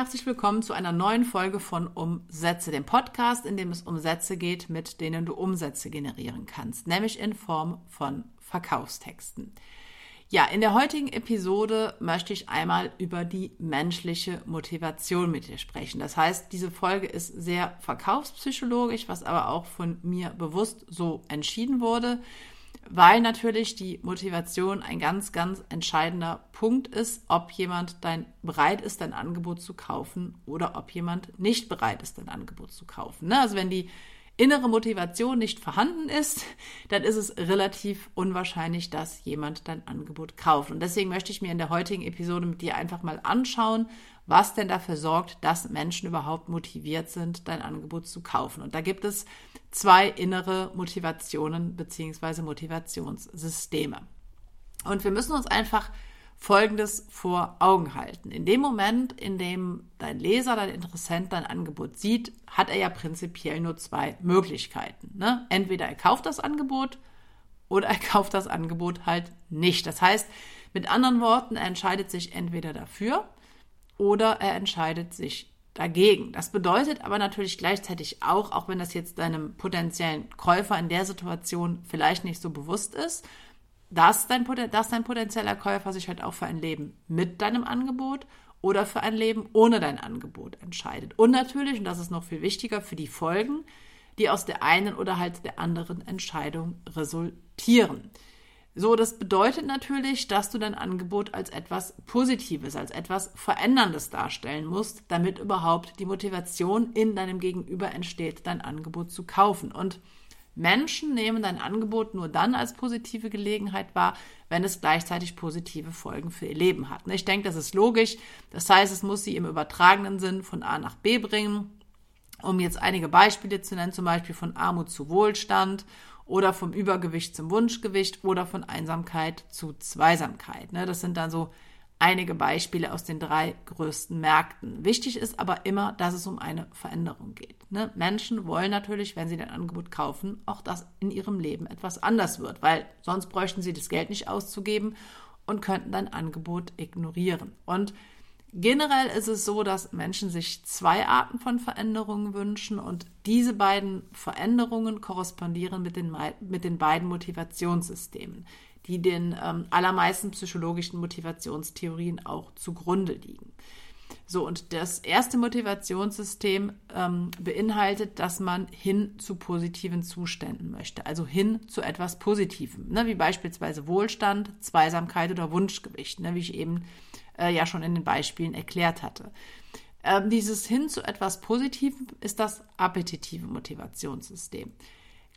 herzlich willkommen zu einer neuen Folge von Umsätze, dem Podcast, in dem es um Sätze geht, mit denen du Umsätze generieren kannst, nämlich in Form von Verkaufstexten. Ja, in der heutigen Episode möchte ich einmal über die menschliche Motivation mit dir sprechen. Das heißt, diese Folge ist sehr verkaufspsychologisch, was aber auch von mir bewusst so entschieden wurde weil natürlich die Motivation ein ganz, ganz entscheidender Punkt ist, ob jemand dein, bereit ist, dein Angebot zu kaufen oder ob jemand nicht bereit ist, dein Angebot zu kaufen. Ne? Also wenn die innere Motivation nicht vorhanden ist, dann ist es relativ unwahrscheinlich, dass jemand dein Angebot kauft. Und deswegen möchte ich mir in der heutigen Episode mit dir einfach mal anschauen, was denn dafür sorgt, dass Menschen überhaupt motiviert sind, dein Angebot zu kaufen. Und da gibt es zwei innere Motivationen bzw. Motivationssysteme. Und wir müssen uns einfach Folgendes vor Augen halten. In dem Moment, in dem dein Leser, dein Interessent dein Angebot sieht, hat er ja prinzipiell nur zwei Möglichkeiten. Ne? Entweder er kauft das Angebot oder er kauft das Angebot halt nicht. Das heißt, mit anderen Worten, er entscheidet sich entweder dafür oder er entscheidet sich dagegen. Das bedeutet aber natürlich gleichzeitig auch, auch wenn das jetzt deinem potenziellen Käufer in der Situation vielleicht nicht so bewusst ist, dass dein, dass dein potenzieller Käufer sich halt auch für ein Leben mit deinem Angebot oder für ein Leben ohne dein Angebot entscheidet. Und natürlich, und das ist noch viel wichtiger, für die Folgen, die aus der einen oder halt der anderen Entscheidung resultieren. So, das bedeutet natürlich, dass du dein Angebot als etwas Positives, als etwas Veränderndes darstellen musst, damit überhaupt die Motivation in deinem Gegenüber entsteht, dein Angebot zu kaufen. Und Menschen nehmen dein Angebot nur dann als positive Gelegenheit wahr, wenn es gleichzeitig positive Folgen für ihr Leben hat. Ich denke, das ist logisch. Das heißt, es muss sie im übertragenen Sinn von A nach B bringen. Um jetzt einige Beispiele zu nennen, zum Beispiel von Armut zu Wohlstand oder vom Übergewicht zum Wunschgewicht oder von Einsamkeit zu Zweisamkeit. Ne? Das sind dann so einige Beispiele aus den drei größten Märkten. Wichtig ist aber immer, dass es um eine Veränderung geht. Ne? Menschen wollen natürlich, wenn sie dein Angebot kaufen, auch dass in ihrem Leben etwas anders wird, weil sonst bräuchten sie das Geld nicht auszugeben und könnten dein Angebot ignorieren. Und Generell ist es so, dass Menschen sich zwei Arten von Veränderungen wünschen und diese beiden Veränderungen korrespondieren mit den, mit den beiden Motivationssystemen, die den ähm, allermeisten psychologischen Motivationstheorien auch zugrunde liegen. So, und das erste Motivationssystem ähm, beinhaltet, dass man hin zu positiven Zuständen möchte, also hin zu etwas Positivem, ne, wie beispielsweise Wohlstand, Zweisamkeit oder Wunschgewicht, ne, wie ich eben äh, ja schon in den Beispielen erklärt hatte. Ähm, dieses hin zu etwas Positivem ist das appetitive Motivationssystem.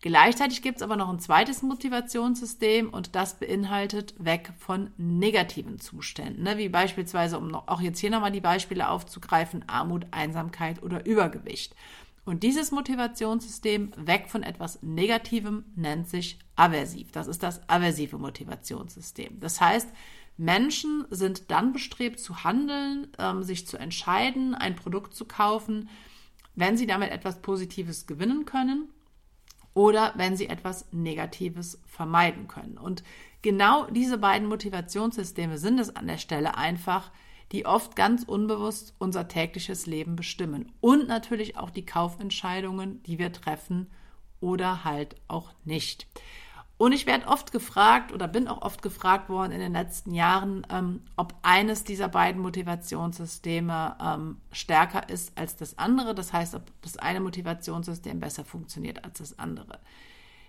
Gleichzeitig gibt es aber noch ein zweites Motivationssystem und das beinhaltet weg von negativen Zuständen, ne? wie beispielsweise, um noch, auch jetzt hier nochmal die Beispiele aufzugreifen, Armut, Einsamkeit oder Übergewicht. Und dieses Motivationssystem weg von etwas Negativem nennt sich aversiv. Das ist das aversive Motivationssystem. Das heißt, Menschen sind dann bestrebt zu handeln, ähm, sich zu entscheiden, ein Produkt zu kaufen, wenn sie damit etwas Positives gewinnen können oder wenn sie etwas Negatives vermeiden können. Und genau diese beiden Motivationssysteme sind es an der Stelle einfach, die oft ganz unbewusst unser tägliches Leben bestimmen und natürlich auch die Kaufentscheidungen, die wir treffen oder halt auch nicht. Und ich werde oft gefragt oder bin auch oft gefragt worden in den letzten Jahren, ähm, ob eines dieser beiden Motivationssysteme ähm, stärker ist als das andere. Das heißt, ob das eine Motivationssystem besser funktioniert als das andere.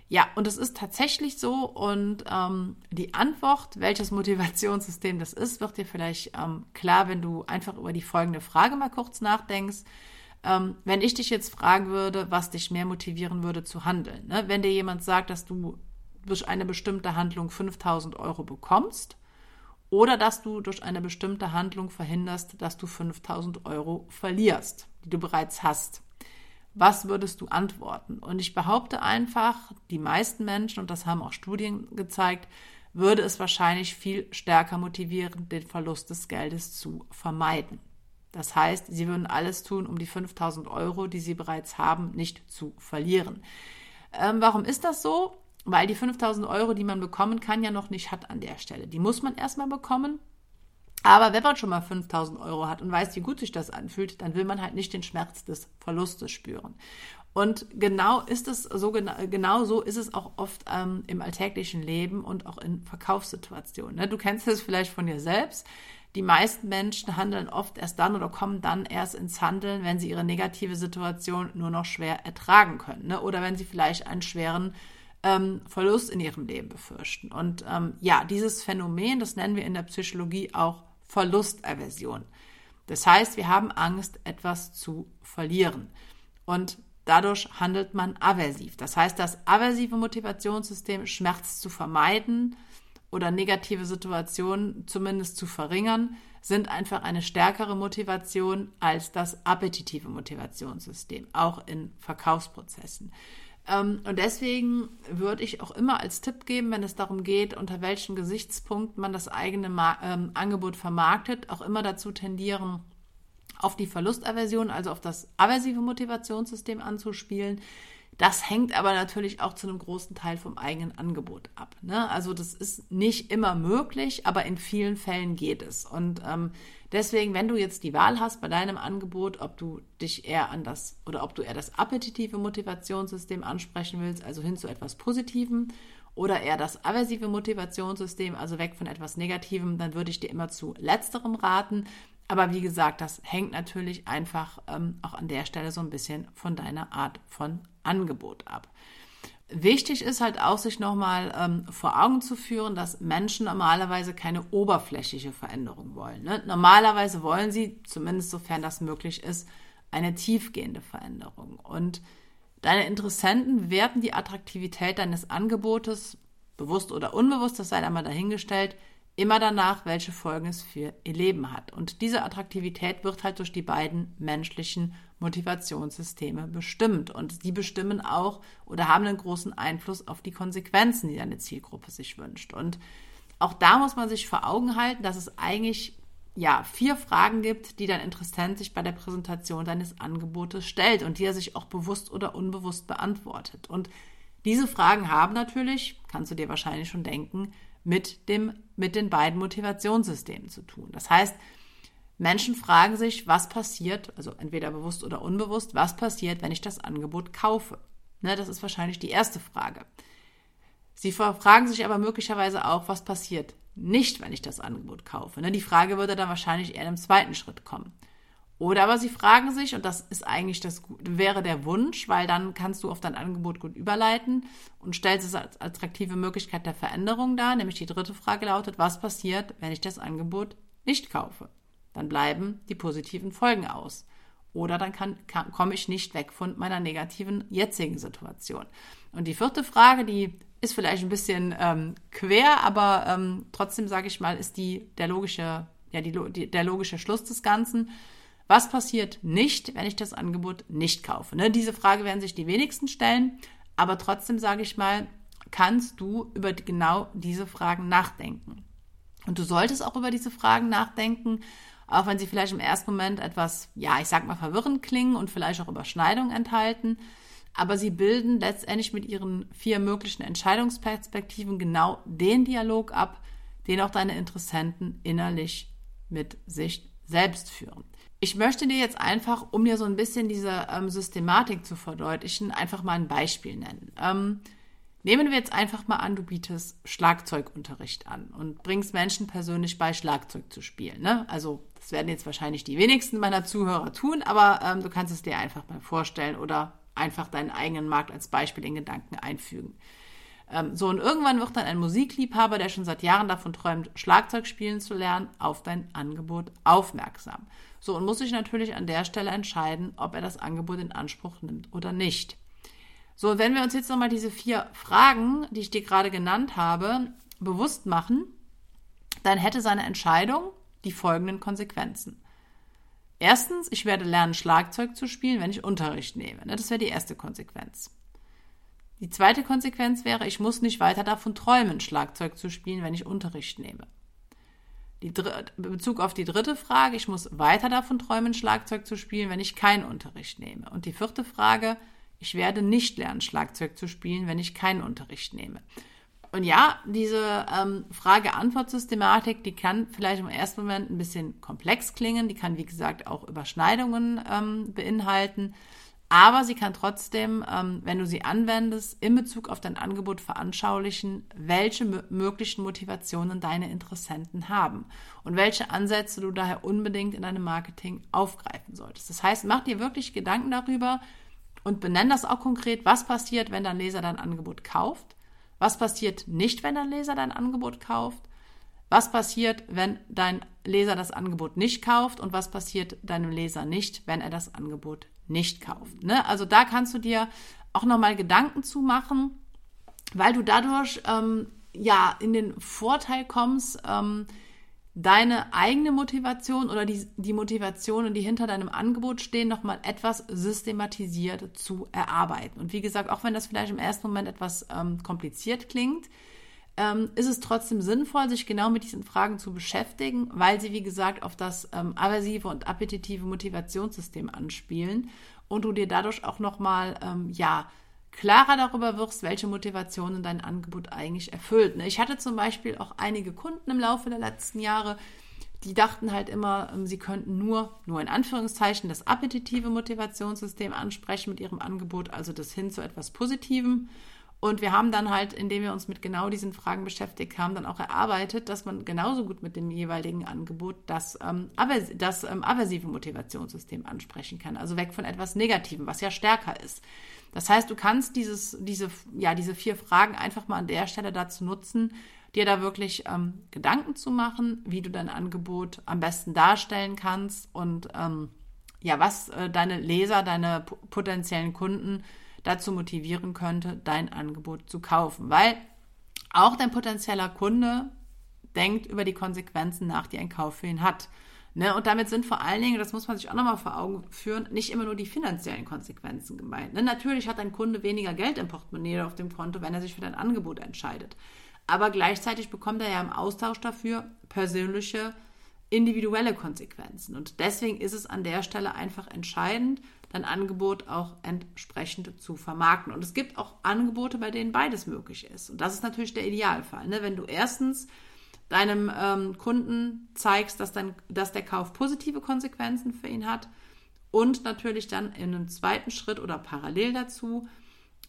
Ja, und es ist tatsächlich so. Und ähm, die Antwort, welches Motivationssystem das ist, wird dir vielleicht ähm, klar, wenn du einfach über die folgende Frage mal kurz nachdenkst. Ähm, wenn ich dich jetzt fragen würde, was dich mehr motivieren würde zu handeln. Ne? Wenn dir jemand sagt, dass du durch eine bestimmte Handlung 5000 Euro bekommst oder dass du durch eine bestimmte Handlung verhinderst, dass du 5000 Euro verlierst, die du bereits hast. Was würdest du antworten? Und ich behaupte einfach, die meisten Menschen, und das haben auch Studien gezeigt, würde es wahrscheinlich viel stärker motivieren, den Verlust des Geldes zu vermeiden. Das heißt, sie würden alles tun, um die 5000 Euro, die sie bereits haben, nicht zu verlieren. Ähm, warum ist das so? Weil die 5000 Euro, die man bekommen kann, ja noch nicht hat an der Stelle. Die muss man erstmal bekommen. Aber wenn man schon mal 5000 Euro hat und weiß, wie gut sich das anfühlt, dann will man halt nicht den Schmerz des Verlustes spüren. Und genau ist es so, genau so ist es auch oft ähm, im alltäglichen Leben und auch in Verkaufssituationen. Ne? Du kennst es vielleicht von dir selbst. Die meisten Menschen handeln oft erst dann oder kommen dann erst ins Handeln, wenn sie ihre negative Situation nur noch schwer ertragen können. Ne? Oder wenn sie vielleicht einen schweren ähm, Verlust in ihrem Leben befürchten. Und ähm, ja, dieses Phänomen, das nennen wir in der Psychologie auch Verlustaversion. Das heißt, wir haben Angst, etwas zu verlieren. Und Dadurch handelt man aversiv. Das heißt, das aversive Motivationssystem, Schmerz zu vermeiden oder negative Situationen zumindest zu verringern, sind einfach eine stärkere Motivation als das appetitive Motivationssystem, auch in Verkaufsprozessen. Ähm, und deswegen würde ich auch immer als Tipp geben, wenn es darum geht, unter welchen Gesichtspunkten man das eigene ähm, Angebot vermarktet, auch immer dazu tendieren, auf die Verlustaversion, also auf das aversive Motivationssystem anzuspielen. Das hängt aber natürlich auch zu einem großen Teil vom eigenen Angebot ab. Ne? Also das ist nicht immer möglich, aber in vielen Fällen geht es. Und ähm, deswegen, wenn du jetzt die Wahl hast bei deinem Angebot, ob du dich eher an das oder ob du eher das appetitive Motivationssystem ansprechen willst, also hin zu etwas Positivem, oder eher das aversive Motivationssystem, also weg von etwas Negativem, dann würde ich dir immer zu letzterem raten, aber wie gesagt, das hängt natürlich einfach ähm, auch an der Stelle so ein bisschen von deiner Art von Angebot ab. Wichtig ist halt auch, sich nochmal ähm, vor Augen zu führen, dass Menschen normalerweise keine oberflächliche Veränderung wollen. Ne? Normalerweise wollen sie, zumindest sofern das möglich ist, eine tiefgehende Veränderung. Und deine Interessenten werten die Attraktivität deines Angebotes, bewusst oder unbewusst, das sei einmal dahingestellt, immer danach, welche Folgen es für ihr Leben hat. Und diese Attraktivität wird halt durch die beiden menschlichen Motivationssysteme bestimmt. Und die bestimmen auch oder haben einen großen Einfluss auf die Konsequenzen, die deine Zielgruppe sich wünscht. Und auch da muss man sich vor Augen halten, dass es eigentlich ja, vier Fragen gibt, die dein Interessent sich bei der Präsentation deines Angebotes stellt und die er sich auch bewusst oder unbewusst beantwortet. Und diese Fragen haben natürlich, kannst du dir wahrscheinlich schon denken, mit, dem, mit den beiden Motivationssystemen zu tun. Das heißt, Menschen fragen sich, was passiert, also entweder bewusst oder unbewusst, was passiert, wenn ich das Angebot kaufe. Ne, das ist wahrscheinlich die erste Frage. Sie fragen sich aber möglicherweise auch, was passiert nicht, wenn ich das Angebot kaufe. Ne, die Frage würde dann wahrscheinlich eher im zweiten Schritt kommen. Oder aber sie fragen sich, und das ist eigentlich das wäre der Wunsch, weil dann kannst du auf dein Angebot gut überleiten und stellst es als attraktive Möglichkeit der Veränderung dar. Nämlich die dritte Frage lautet, was passiert, wenn ich das Angebot nicht kaufe? Dann bleiben die positiven Folgen aus. Oder dann kann, kann, komme ich nicht weg von meiner negativen jetzigen Situation. Und die vierte Frage, die ist vielleicht ein bisschen ähm, quer, aber ähm, trotzdem sage ich mal, ist die der logische, ja, die, die, der logische Schluss des Ganzen. Was passiert nicht, wenn ich das Angebot nicht kaufe? Ne? Diese Frage werden sich die wenigsten stellen, aber trotzdem sage ich mal, kannst du über genau diese Fragen nachdenken. Und du solltest auch über diese Fragen nachdenken, auch wenn sie vielleicht im ersten Moment etwas, ja, ich sag mal, verwirrend klingen und vielleicht auch Überschneidungen enthalten. Aber sie bilden letztendlich mit ihren vier möglichen Entscheidungsperspektiven genau den Dialog ab, den auch deine Interessenten innerlich mit sich selbst führen. Ich möchte dir jetzt einfach, um dir so ein bisschen diese ähm, Systematik zu verdeutlichen, einfach mal ein Beispiel nennen. Ähm, nehmen wir jetzt einfach mal an, du bietest Schlagzeugunterricht an und bringst Menschen persönlich bei, Schlagzeug zu spielen. Ne? Also das werden jetzt wahrscheinlich die wenigsten meiner Zuhörer tun, aber ähm, du kannst es dir einfach mal vorstellen oder einfach deinen eigenen Markt als Beispiel in Gedanken einfügen. Ähm, so, und irgendwann wird dann ein Musikliebhaber, der schon seit Jahren davon träumt, Schlagzeug spielen zu lernen, auf dein Angebot aufmerksam. So, und muss sich natürlich an der Stelle entscheiden, ob er das Angebot in Anspruch nimmt oder nicht. So, wenn wir uns jetzt nochmal diese vier Fragen, die ich dir gerade genannt habe, bewusst machen, dann hätte seine Entscheidung die folgenden Konsequenzen. Erstens, ich werde lernen, Schlagzeug zu spielen, wenn ich Unterricht nehme. Ne, das wäre die erste Konsequenz. Die zweite Konsequenz wäre, ich muss nicht weiter davon träumen, Schlagzeug zu spielen, wenn ich Unterricht nehme. Die Bezug auf die dritte Frage, ich muss weiter davon träumen, Schlagzeug zu spielen, wenn ich keinen Unterricht nehme. Und die vierte Frage, ich werde nicht lernen, Schlagzeug zu spielen, wenn ich keinen Unterricht nehme. Und ja, diese ähm, Frage-Antwort-Systematik, die kann vielleicht im ersten Moment ein bisschen komplex klingen, die kann, wie gesagt, auch Überschneidungen ähm, beinhalten, aber sie kann trotzdem, ähm, wenn du sie anwendest, in Bezug auf dein Angebot veranschaulichen, welche möglichen Motivationen deine Interessenten haben und welche Ansätze du daher unbedingt in deinem Marketing aufgreifen solltest. Das heißt, mach dir wirklich Gedanken darüber und benenn das auch konkret, was passiert, wenn dein Leser dein Angebot kauft was passiert nicht, wenn dein Leser dein Angebot kauft? Was passiert, wenn dein Leser das Angebot nicht kauft? Und was passiert deinem Leser nicht, wenn er das Angebot nicht kauft? Ne? Also da kannst du dir auch nochmal Gedanken zu machen, weil du dadurch ähm, ja in den Vorteil kommst, ähm, deine eigene Motivation oder die, die Motivationen, die hinter deinem Angebot stehen, nochmal etwas systematisiert zu erarbeiten. Und wie gesagt, auch wenn das vielleicht im ersten Moment etwas ähm, kompliziert klingt, ähm, ist es trotzdem sinnvoll, sich genau mit diesen Fragen zu beschäftigen, weil sie, wie gesagt, auf das ähm, aversive und appetitive Motivationssystem anspielen und du dir dadurch auch nochmal, ähm, ja, klarer darüber wirst, welche Motivationen dein Angebot eigentlich erfüllt. Ne? Ich hatte zum Beispiel auch einige Kunden im Laufe der letzten Jahre, die dachten halt immer, ähm, sie könnten nur, nur in Anführungszeichen, das appetitive Motivationssystem ansprechen mit ihrem Angebot, also das hin zu etwas Positivem. Und wir haben dann halt, indem wir uns mit genau diesen Fragen beschäftigt haben, dann auch erarbeitet, dass man genauso gut mit dem jeweiligen Angebot das, ähm, das ähm, aversive Motivationssystem ansprechen kann. Also weg von etwas Negativem, was ja stärker ist. Das heißt, du kannst dieses, diese, ja, diese vier Fragen einfach mal an der Stelle dazu nutzen, dir da wirklich ähm, Gedanken zu machen, wie du dein Angebot am besten darstellen kannst und ähm, ja, was äh, deine Leser, deine potenziellen Kunden dazu motivieren könnte, dein Angebot zu kaufen. Weil auch dein potenzieller Kunde denkt über die Konsequenzen nach, die ein Kauf für ihn hat. Ne? Und damit sind vor allen Dingen, das muss man sich auch nochmal vor Augen führen, nicht immer nur die finanziellen Konsequenzen gemeint. Ne? Natürlich hat ein Kunde weniger Geld im Portemonnaie auf dem Konto, wenn er sich für dein Angebot entscheidet. Aber gleichzeitig bekommt er ja im Austausch dafür persönliche, individuelle Konsequenzen. Und deswegen ist es an der Stelle einfach entscheidend, dein Angebot auch entsprechend zu vermarkten. Und es gibt auch Angebote, bei denen beides möglich ist. Und das ist natürlich der Idealfall. Ne? Wenn du erstens deinem ähm, Kunden zeigst, dass, dann, dass der Kauf positive Konsequenzen für ihn hat und natürlich dann in einem zweiten Schritt oder parallel dazu,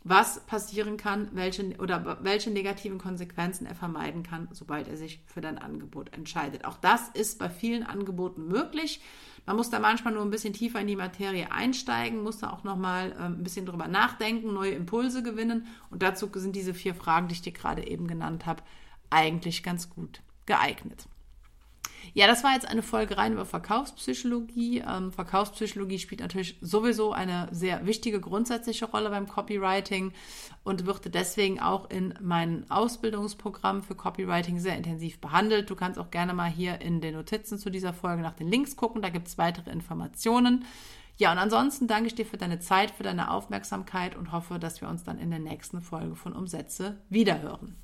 was passieren kann, welche oder welche negativen Konsequenzen er vermeiden kann, sobald er sich für dein Angebot entscheidet. Auch das ist bei vielen Angeboten möglich. Man muss da manchmal nur ein bisschen tiefer in die Materie einsteigen, muss da auch nochmal ähm, ein bisschen drüber nachdenken, neue Impulse gewinnen. Und dazu sind diese vier Fragen, die ich dir gerade eben genannt habe, eigentlich ganz gut geeignet. Ja, das war jetzt eine Folge rein über Verkaufspsychologie. Ähm, Verkaufspsychologie spielt natürlich sowieso eine sehr wichtige grundsätzliche Rolle beim Copywriting und wird deswegen auch in meinem Ausbildungsprogramm für Copywriting sehr intensiv behandelt. Du kannst auch gerne mal hier in den Notizen zu dieser Folge nach den Links gucken, da gibt es weitere Informationen. Ja, und ansonsten danke ich dir für deine Zeit, für deine Aufmerksamkeit und hoffe, dass wir uns dann in der nächsten Folge von Umsätze wiederhören.